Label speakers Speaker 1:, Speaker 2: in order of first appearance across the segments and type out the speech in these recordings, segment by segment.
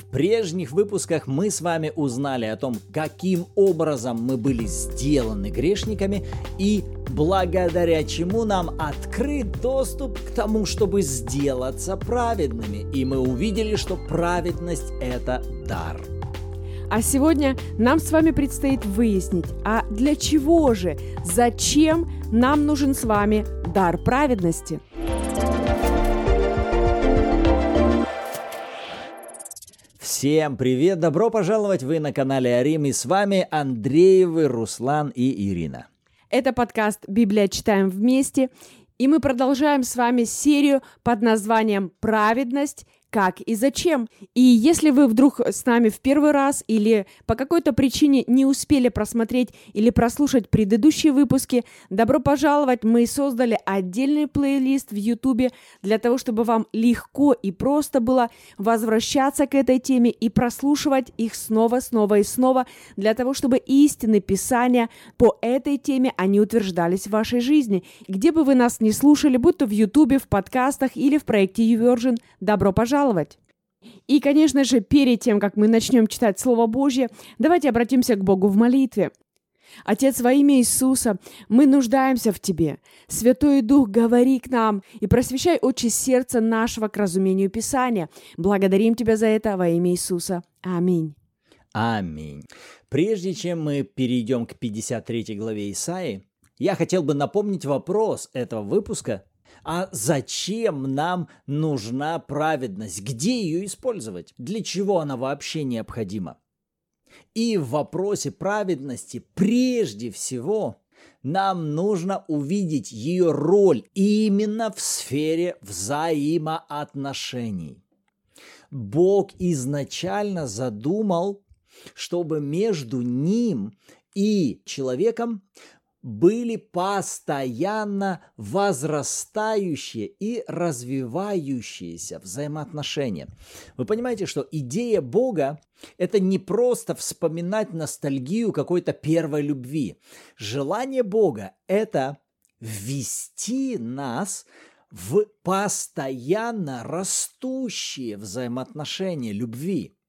Speaker 1: В прежних выпусках мы с вами узнали о том, каким образом мы были сделаны грешниками и благодаря чему нам открыт доступ к тому, чтобы сделаться праведными. И мы увидели, что праведность – это дар.
Speaker 2: А сегодня нам с вами предстоит выяснить, а для чего же, зачем нам нужен с вами дар праведности –
Speaker 1: Всем привет! Добро пожаловать! Вы на канале Арим и с вами Андреевы, Руслан и Ирина.
Speaker 2: Это подкаст «Библия. Читаем вместе». И мы продолжаем с вами серию под названием «Праведность как и зачем. И если вы вдруг с нами в первый раз или по какой-то причине не успели просмотреть или прослушать предыдущие выпуски, добро пожаловать! Мы создали отдельный плейлист в YouTube для того, чтобы вам легко и просто было возвращаться к этой теме и прослушивать их снова, снова и снова, для того, чтобы истины Писания по этой теме, они утверждались в вашей жизни. Где бы вы нас не слушали, будь то в YouTube, в подкастах или в проекте YouVersion, добро пожаловать! Пожаловать! И, конечно же, перед тем, как мы начнем читать Слово Божье, давайте обратимся к Богу в молитве. Отец, во имя Иисуса, мы нуждаемся в Тебе. Святой Дух, говори к нам и просвещай очи сердца нашего к разумению Писания. Благодарим Тебя за это во имя Иисуса. Аминь.
Speaker 1: Аминь. Прежде чем мы перейдем к 53 главе Исаии, я хотел бы напомнить вопрос этого выпуска а зачем нам нужна праведность? Где ее использовать? Для чего она вообще необходима? И в вопросе праведности прежде всего нам нужно увидеть ее роль именно в сфере взаимоотношений. Бог изначально задумал, чтобы между ним и человеком были постоянно возрастающие и развивающиеся взаимоотношения. Вы понимаете, что идея Бога – это не просто вспоминать ностальгию какой-то первой любви. Желание Бога – это ввести нас в постоянно растущие взаимоотношения любви –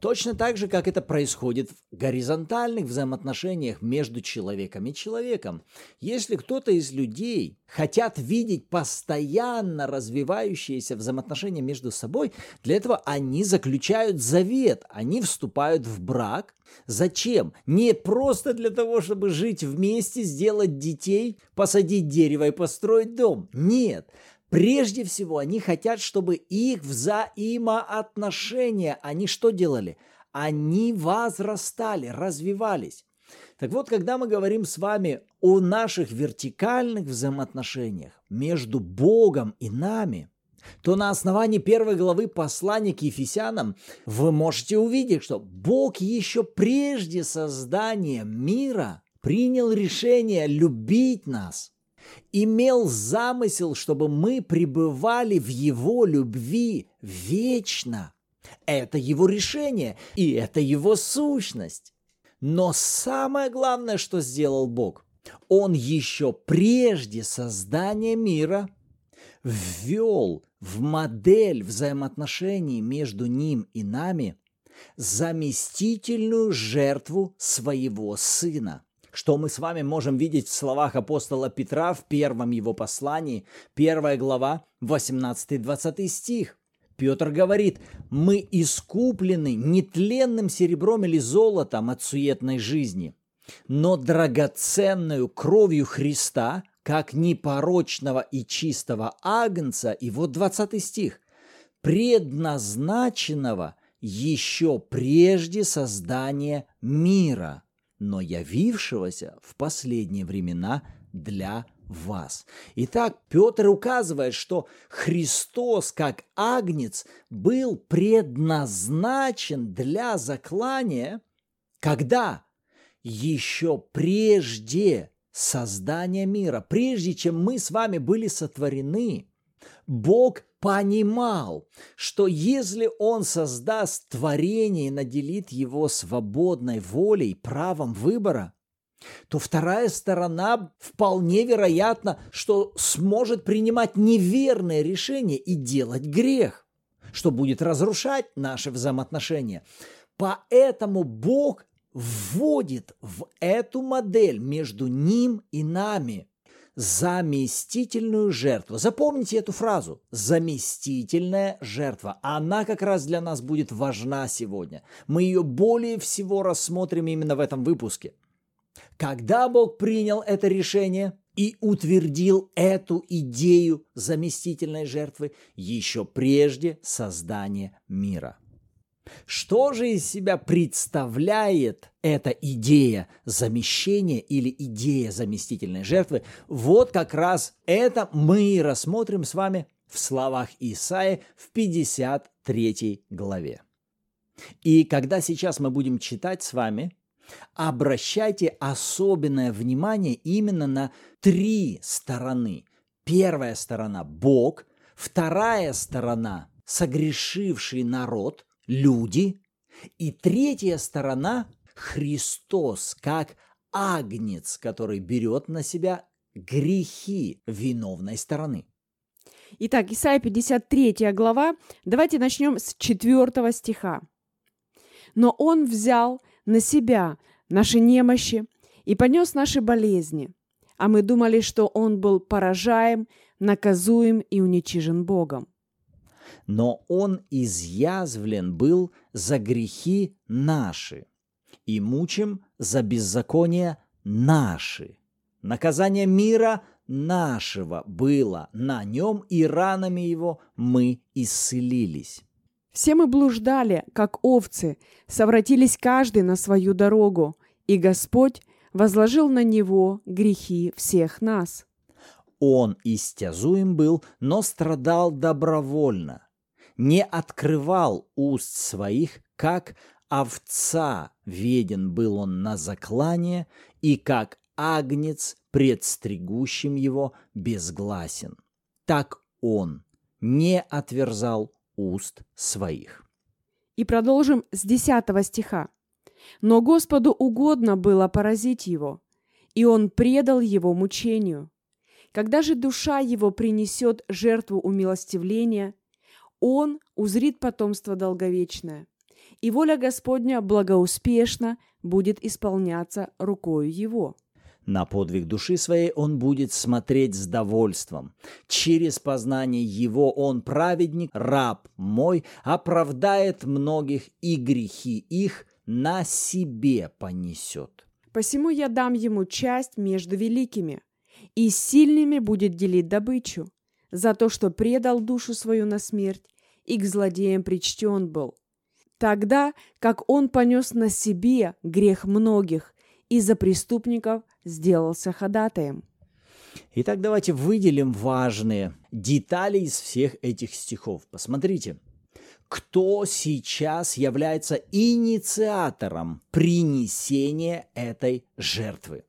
Speaker 1: Точно так же, как это происходит в горизонтальных взаимоотношениях между человеком и человеком. Если кто-то из людей хотят видеть постоянно развивающиеся взаимоотношения между собой, для этого они заключают завет, они вступают в брак. Зачем? Не просто для того, чтобы жить вместе, сделать детей, посадить дерево и построить дом. Нет. Прежде всего, они хотят, чтобы их взаимоотношения, они что делали? Они возрастали, развивались. Так вот, когда мы говорим с вами о наших вертикальных взаимоотношениях между Богом и нами, то на основании первой главы послания к Ефесянам вы можете увидеть, что Бог еще прежде создания мира принял решение любить нас – имел замысел, чтобы мы пребывали в Его любви вечно. Это Его решение, и это Его сущность. Но самое главное, что сделал Бог, Он еще прежде создания мира ввел в модель взаимоотношений между Ним и нами заместительную жертву своего Сына что мы с вами можем видеть в словах апостола Петра в первом его послании, первая глава, 18-20 стих. Петр говорит, мы искуплены нетленным серебром или золотом от суетной жизни, но драгоценную кровью Христа, как непорочного и чистого агнца, и вот 20 стих, предназначенного еще прежде создания мира – но явившегося в последние времена для вас. Итак, Петр указывает, что Христос, как агнец, был предназначен для заклания, когда еще прежде создания мира, прежде чем мы с вами были сотворены, Бог понимал, что если он создаст творение и наделит его свободной волей, правом выбора, то вторая сторона вполне вероятно, что сможет принимать неверное решение и делать грех. что будет разрушать наши взаимоотношения. Поэтому Бог вводит в эту модель между ним и нами заместительную жертву. Запомните эту фразу. Заместительная жертва. Она как раз для нас будет важна сегодня. Мы ее более всего рассмотрим именно в этом выпуске. Когда Бог принял это решение и утвердил эту идею заместительной жертвы еще прежде создания мира – что же из себя представляет эта идея замещения или идея заместительной жертвы? Вот как раз это мы и рассмотрим с вами в словах Исаи в 53 главе. И когда сейчас мы будем читать с вами, обращайте особенное внимание именно на три стороны. Первая сторона – Бог, вторая сторона – согрешивший народ, люди, и третья сторона – Христос, как агнец, который берет на себя грехи виновной стороны.
Speaker 2: Итак, Исайя 53 глава. Давайте начнем с 4 стиха. «Но Он взял на себя наши немощи и понес наши болезни, а мы думали, что Он был поражаем, наказуем и уничижен Богом
Speaker 1: но он изъязвлен был за грехи наши и мучим за беззакония наши. Наказание мира нашего было на нем, и ранами его мы исцелились.
Speaker 2: Все мы блуждали, как овцы, совратились каждый на свою дорогу, и Господь возложил на него грехи всех нас.
Speaker 1: Он истязуем был, но страдал добровольно не открывал уст своих, как овца веден был он на заклание, и как агнец пред стригущим его безгласен. Так он не отверзал уст своих.
Speaker 2: И продолжим с 10 стиха. «Но Господу угодно было поразить его, и он предал его мучению. Когда же душа его принесет жертву умилостивления – он узрит потомство долговечное, и воля Господня благоуспешно будет исполняться рукою его.
Speaker 1: На подвиг души своей он будет смотреть с довольством. Через познание его он, праведник, раб мой, оправдает многих, и грехи их на себе понесет.
Speaker 2: Посему я дам ему часть между великими, и сильными будет делить добычу за то, что предал душу свою на смерть и к злодеям причтен был. Тогда, как он понес на себе грех многих и за преступников сделался ходатаем.
Speaker 1: Итак, давайте выделим важные детали из всех этих стихов. Посмотрите, кто сейчас является инициатором принесения этой жертвы.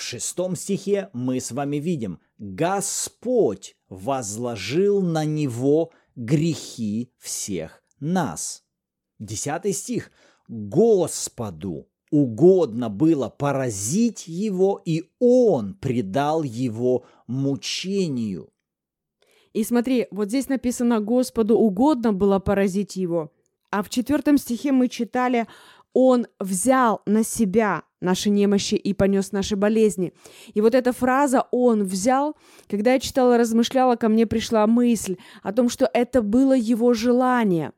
Speaker 1: В шестом стихе мы с вами видим, Господь возложил на него грехи всех нас. Десятый стих. Господу угодно было поразить его, и он предал его мучению.
Speaker 2: И смотри, вот здесь написано «Господу угодно было поразить его». А в четвертом стихе мы читали «Он взял на себя наши немощи и понес наши болезни. И вот эта фраза «он взял», когда я читала, размышляла, ко мне пришла мысль о том, что это было его желание.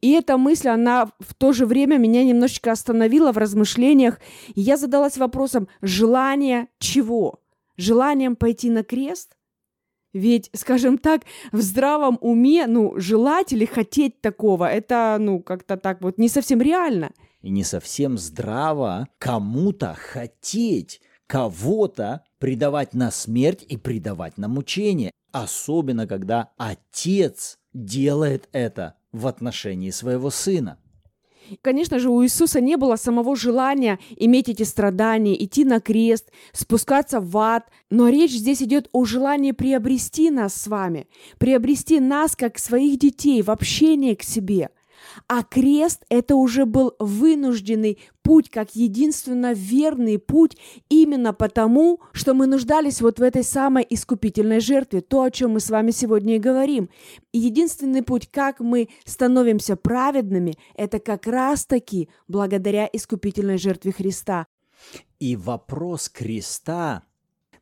Speaker 2: И эта мысль, она в то же время меня немножечко остановила в размышлениях, и я задалась вопросом, желание чего? Желанием пойти на крест? Ведь, скажем так, в здравом уме, ну, желать или хотеть такого, это, ну, как-то так вот не совсем реально –
Speaker 1: и не совсем здраво кому-то хотеть кого-то предавать на смерть и предавать на мучение, особенно когда отец делает это в отношении своего сына.
Speaker 2: Конечно же, у Иисуса не было самого желания иметь эти страдания, идти на крест, спускаться в ад, но речь здесь идет о желании приобрести нас с вами, приобрести нас как своих детей в общение к себе – А крест – это уже был вынужденный путь, как единственно верный путь, именно потому, что мы нуждались вот в этой самой искупительной жертве, то, о чем мы с вами сегодня и говорим. Единственный путь, как мы становимся праведными, это как раз-таки благодаря искупительной жертве Христа.
Speaker 1: И вопрос креста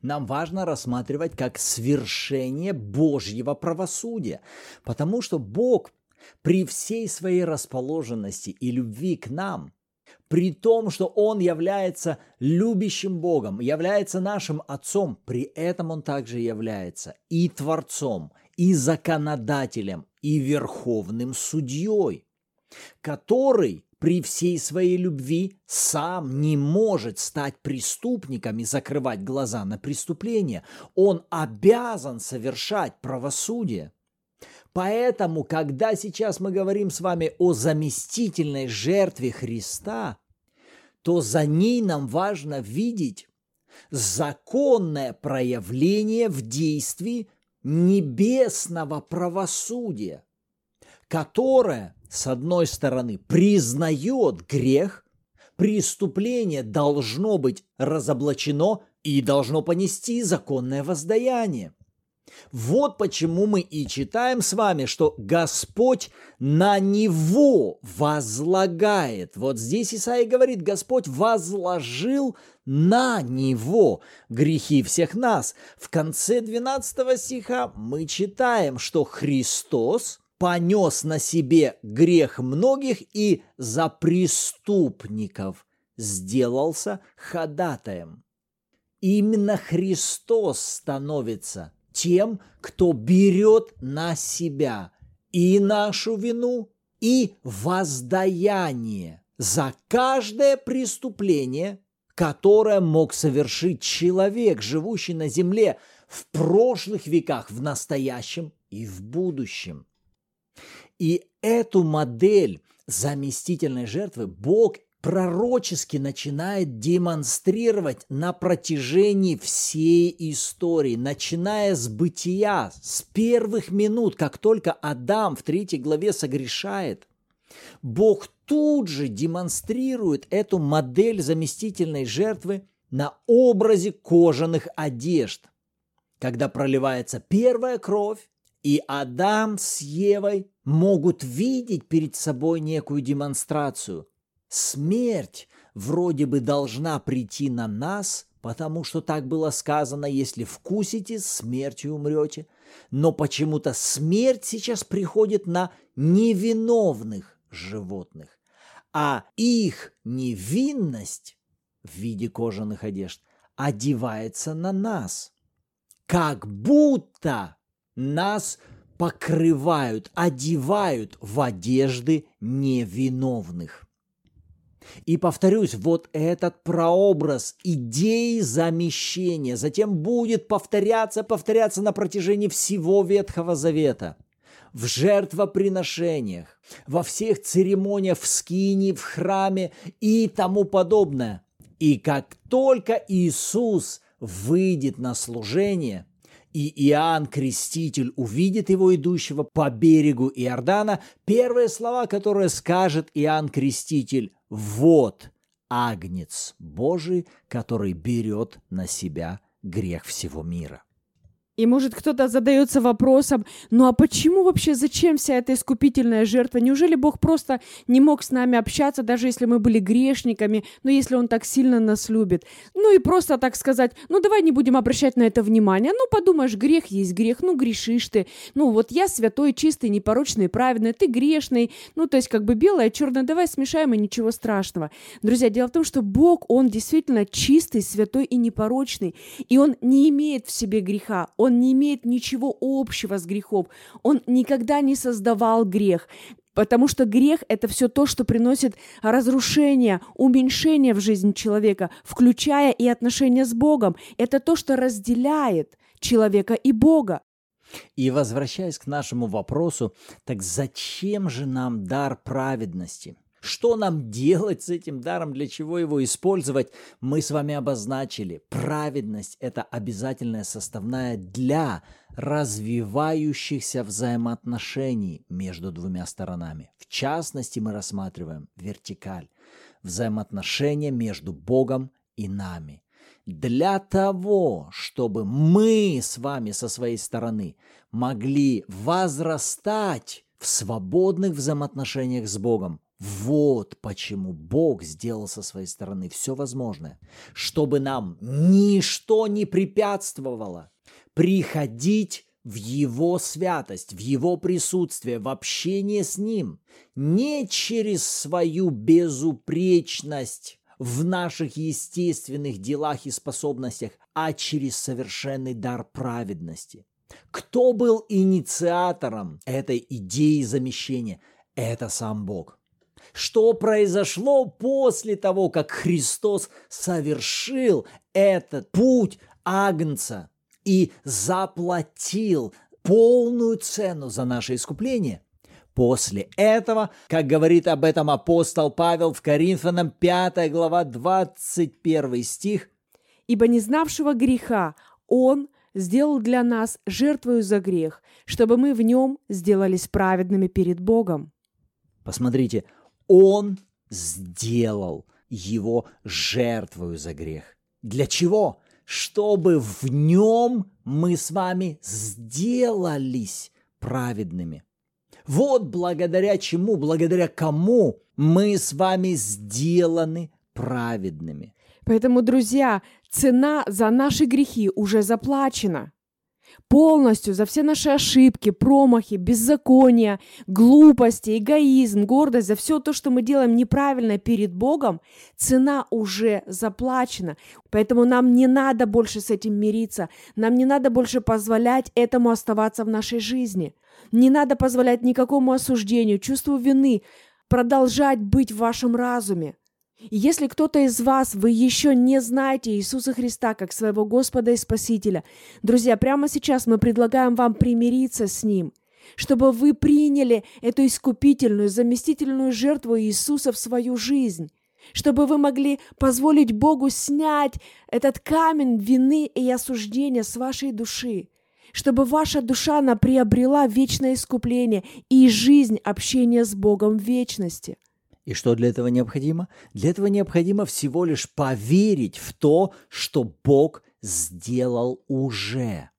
Speaker 1: нам важно рассматривать как свершение Божьего правосудия, потому что Бог при всей своей расположенности и любви к нам, при том, что Он является любящим Богом, является нашим Отцом, при этом Он также является и Творцом, и законодателем, и верховным судьей, который при всей своей любви сам не может стать преступником и закрывать глаза на преступление. Он обязан совершать правосудие. Поэтому, когда сейчас мы говорим с вами о заместительной жертве Христа, то за ней нам важно видеть законное проявление в действии небесного правосудия, которое, с одной стороны, признает грех, преступление должно быть разоблачено и должно понести законное воздаяние – вот почему мы и читаем с вами, что Господь на него возлагает. Вот здесь Исаия говорит, Господь возложил на него грехи всех нас. В конце 12 стиха мы читаем, что Христос понес на себе грех многих и за преступников сделался ходатаем. Именно Христос становится тем, кто берет на себя и нашу вину, и воздаяние за каждое преступление, которое мог совершить человек, живущий на земле в прошлых веках, в настоящем и в будущем. И эту модель заместительной жертвы Бог пророчески начинает демонстрировать на протяжении всей истории, начиная с бытия, с первых минут, как только Адам в третьей главе согрешает. Бог тут же демонстрирует эту модель заместительной жертвы на образе кожаных одежд. Когда проливается первая кровь, и Адам с Евой могут видеть перед собой некую демонстрацию – Смерть вроде бы должна прийти на нас, потому что так было сказано, если вкусите, смертью умрете. Но почему-то смерть сейчас приходит на невиновных животных, а их невинность в виде кожаных одежд одевается на нас. Как будто нас покрывают, одевают в одежды невиновных. И повторюсь, вот этот прообраз идеи замещения затем будет повторяться, повторяться на протяжении всего Ветхого Завета в жертвоприношениях, во всех церемониях в скине, в храме и тому подобное. И как только Иисус выйдет на служение, и Иоанн Креститель увидит его идущего по берегу Иордана, первые слова, которые скажет Иоанн Креститель, вот агнец Божий, который берет на себя грех всего мира.
Speaker 2: И может кто-то задается вопросом, ну а почему вообще, зачем вся эта искупительная жертва? Неужели Бог просто не мог с нами общаться, даже если мы были грешниками, но если Он так сильно нас любит? Ну и просто так сказать, ну давай не будем обращать на это внимание. Ну подумаешь, грех есть грех, ну грешишь ты. Ну вот я святой, чистый, непорочный, праведный, ты грешный. Ну то есть как бы белое, черное, давай смешаем и ничего страшного. Друзья, дело в том, что Бог, Он действительно чистый, святой и непорочный. И Он не имеет в себе греха не имеет ничего общего с грехом, он никогда не создавал грех. Потому что грех – это все то, что приносит разрушение, уменьшение в жизнь человека, включая и отношения с Богом. Это то, что разделяет человека и Бога.
Speaker 1: И возвращаясь к нашему вопросу, так зачем же нам дар праведности? Что нам делать с этим даром, для чего его использовать, мы с вами обозначили. Праведность – это обязательная составная для развивающихся взаимоотношений между двумя сторонами. В частности, мы рассматриваем вертикаль, взаимоотношения между Богом и нами. Для того, чтобы мы с вами со своей стороны могли возрастать в свободных взаимоотношениях с Богом, вот почему Бог сделал со своей стороны все возможное, чтобы нам ничто не препятствовало приходить в Его святость, в Его присутствие, в общение с Ним, не через свою безупречность в наших естественных делах и способностях, а через совершенный дар праведности. Кто был инициатором этой идеи замещения? Это сам Бог что произошло после того, как Христос совершил этот путь Агнца и заплатил полную цену за наше искупление. После этого, как говорит об этом апостол Павел в Коринфянам 5 глава 21 стих,
Speaker 2: «Ибо не знавшего греха Он сделал для нас жертвою за грех, чтобы мы в нем сделались праведными перед Богом».
Speaker 1: Посмотрите, он сделал его жертвою за грех. Для чего? Чтобы в нем мы с вами сделались праведными. Вот благодаря чему, благодаря кому мы с вами сделаны праведными.
Speaker 2: Поэтому, друзья, цена за наши грехи уже заплачена полностью за все наши ошибки, промахи, беззакония, глупости, эгоизм, гордость, за все то, что мы делаем неправильно перед Богом, цена уже заплачена. Поэтому нам не надо больше с этим мириться, нам не надо больше позволять этому оставаться в нашей жизни. Не надо позволять никакому осуждению, чувству вины продолжать быть в вашем разуме. Если кто-то из вас, вы еще не знаете Иисуса Христа как своего Господа и Спасителя, друзья, прямо сейчас мы предлагаем вам примириться с Ним, чтобы вы приняли эту искупительную, заместительную жертву Иисуса в свою жизнь, чтобы вы могли позволить Богу снять этот камень вины и осуждения с вашей души, чтобы ваша душа приобрела вечное искупление и жизнь общения с Богом в вечности –
Speaker 1: и что для этого необходимо? Для этого необходимо всего лишь поверить в то, что Бог сделал уже.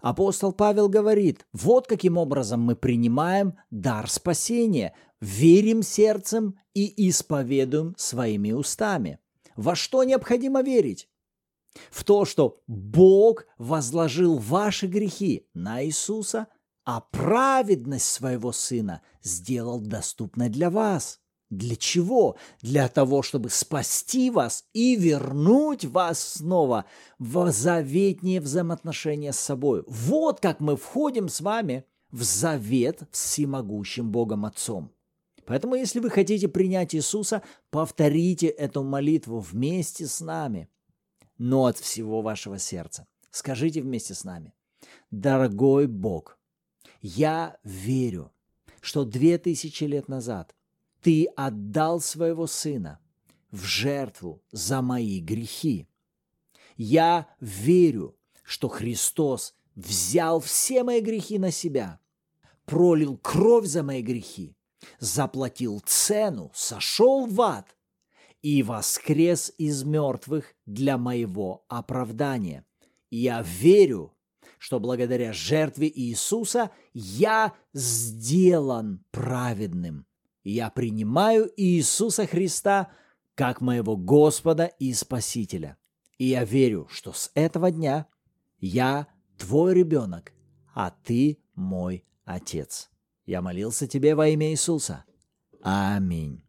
Speaker 1: Апостол Павел говорит, вот каким образом мы принимаем дар спасения, верим сердцем и исповедуем своими устами. Во что необходимо верить? В то, что Бог возложил ваши грехи на Иисуса, а праведность своего Сына сделал доступной для вас – для чего? Для того, чтобы спасти вас и вернуть вас снова в заветнее взаимоотношения с собой. Вот как мы входим с вами в завет с всемогущим Богом Отцом. Поэтому, если вы хотите принять Иисуса, повторите эту молитву вместе с нами, но от всего вашего сердца. Скажите вместе с нами, дорогой Бог, я верю, что две тысячи лет назад ты отдал своего сына в жертву за мои грехи. Я верю, что Христос взял все мои грехи на себя, пролил кровь за мои грехи, заплатил цену, сошел в ад и воскрес из мертвых для моего оправдания. Я верю, что благодаря жертве Иисуса я сделан праведным я принимаю Иисуса Христа как моего Господа и Спасителя. И я верю, что с этого дня я твой ребенок, а ты мой Отец. Я молился тебе во имя Иисуса. Аминь.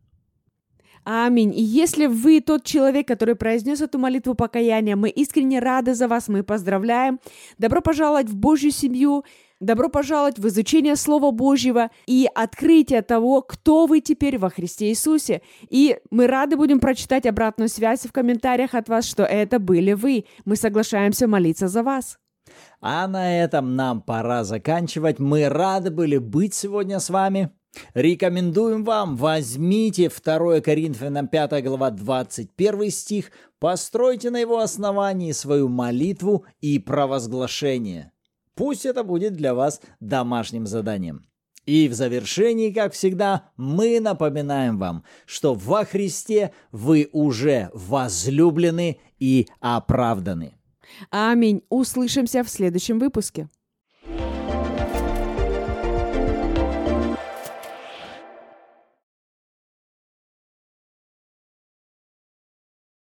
Speaker 2: Аминь. И если вы тот человек, который произнес эту молитву покаяния, мы искренне рады за вас, мы поздравляем. Добро пожаловать в Божью семью. Добро пожаловать в изучение Слова Божьего и открытие того, кто вы теперь во Христе Иисусе. И мы рады будем прочитать обратную связь в комментариях от вас, что это были вы. Мы соглашаемся молиться за вас.
Speaker 1: А на этом нам пора заканчивать. Мы рады были быть сегодня с вами. Рекомендуем вам, возьмите 2 Коринфянам 5 глава 21 стих, постройте на его основании свою молитву и провозглашение – Пусть это будет для вас домашним заданием. И в завершении, как всегда, мы напоминаем вам, что во Христе вы уже возлюблены и оправданы.
Speaker 2: Аминь. Услышимся в следующем выпуске.